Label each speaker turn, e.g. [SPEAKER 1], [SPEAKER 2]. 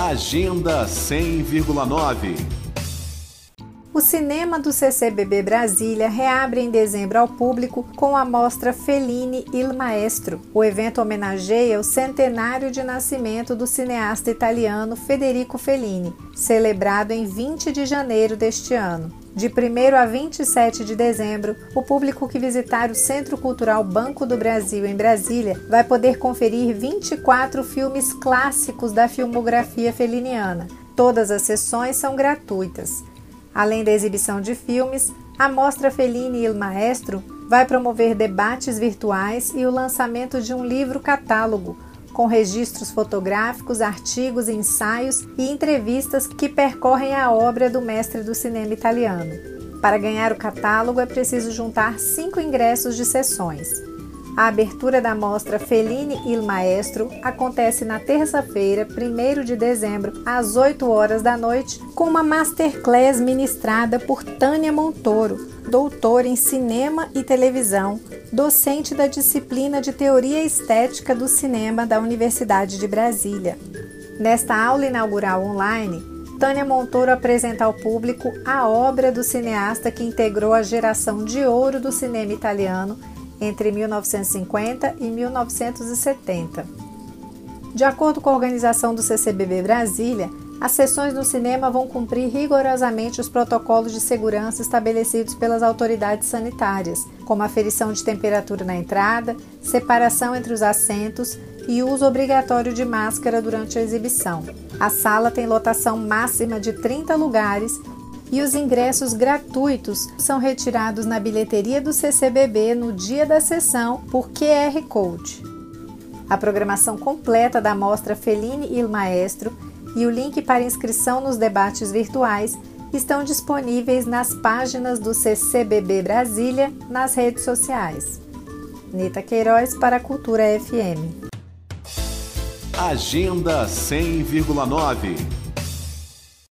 [SPEAKER 1] Agenda 100,9
[SPEAKER 2] o cinema do CCBB Brasília reabre em dezembro ao público com a mostra Fellini Il Maestro. O evento homenageia o centenário de nascimento do cineasta italiano Federico Fellini, celebrado em 20 de janeiro deste ano. De 1 a 27 de dezembro, o público que visitar o Centro Cultural Banco do Brasil em Brasília vai poder conferir 24 filmes clássicos da filmografia feliniana. Todas as sessões são gratuitas. Além da exibição de filmes, a Mostra Fellini Il Maestro vai promover debates virtuais e o lançamento de um livro-catálogo com registros fotográficos, artigos, ensaios e entrevistas que percorrem a obra do mestre do cinema italiano. Para ganhar o catálogo é preciso juntar cinco ingressos de sessões. A abertura da mostra Fellini Il Maestro acontece na terça-feira, 1 de dezembro, às 8 horas da noite, com uma masterclass ministrada por Tânia Montoro, doutora em cinema e televisão, docente da disciplina de Teoria Estética do Cinema da Universidade de Brasília. Nesta aula inaugural online, Tânia Montoro apresenta ao público a obra do cineasta que integrou a geração de ouro do cinema italiano entre 1950 e 1970. De acordo com a organização do CCBB Brasília, as sessões no cinema vão cumprir rigorosamente os protocolos de segurança estabelecidos pelas autoridades sanitárias, como aferição de temperatura na entrada, separação entre os assentos e uso obrigatório de máscara durante a exibição. A sala tem lotação máxima de 30 lugares e os ingressos gratuitos são retirados na bilheteria do CCBB no dia da sessão por QR Code. A programação completa da mostra Fellini Il Maestro e o link para inscrição nos debates virtuais estão disponíveis nas páginas do CCBB Brasília nas redes sociais. Nita Queiroz para a Cultura FM.
[SPEAKER 1] Agenda 100,9